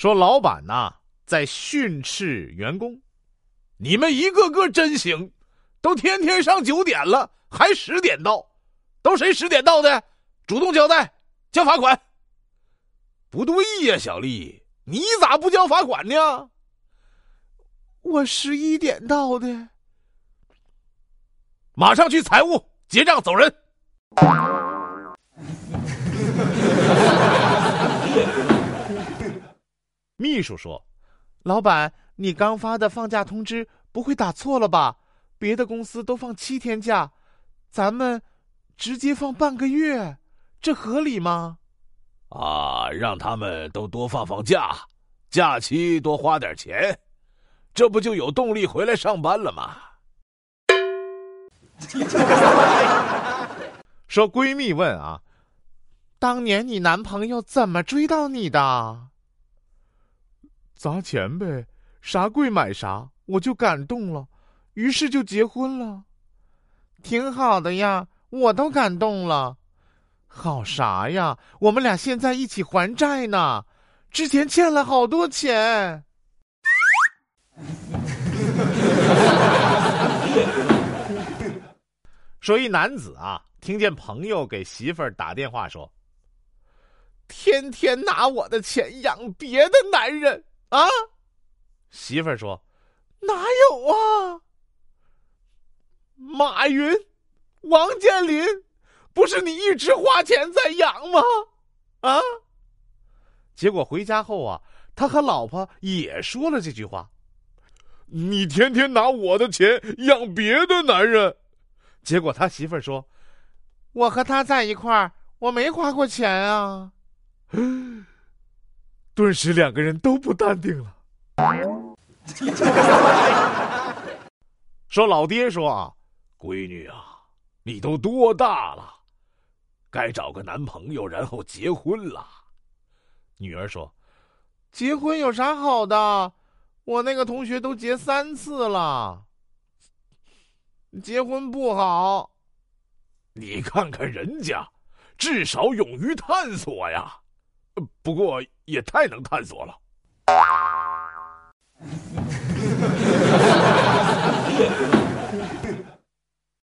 说老板呐在训斥员工：“你们一个个真行，都天天上九点了，还十点到，都谁十点到的？主动交代，交罚款。”不对呀，小丽，你咋不交罚款呢？我十一点到的。马上去财务结账，走人。秘书说：“老板，你刚发的放假通知不会打错了吧？别的公司都放七天假，咱们直接放半个月，这合理吗？”啊，让他们都多放放假，假期多花点钱，这不就有动力回来上班了吗？说闺蜜问啊，当年你男朋友怎么追到你的？砸钱呗，啥贵买啥，我就感动了，于是就结婚了。挺好的呀，我都感动了。好啥呀？我们俩现在一起还债呢，之前欠了好多钱。说一男子啊，听见朋友给媳妇儿打电话说：“天天拿我的钱养别的男人啊。”媳妇儿说：“哪有啊？马云、王健林，不是你一直花钱在养吗？啊？”结果回家后啊，他和老婆也说了这句话：“你天天拿我的钱养别的男人。”结果他媳妇儿说：“我和他在一块儿，我没花过钱啊。”顿时两个人都不淡定了。说老爹说，闺女啊，你都多大了，该找个男朋友，然后结婚了。女儿说：“结婚有啥好的？我那个同学都结三次了。”结婚不好，你看看人家，至少勇于探索呀。不过也太能探索了。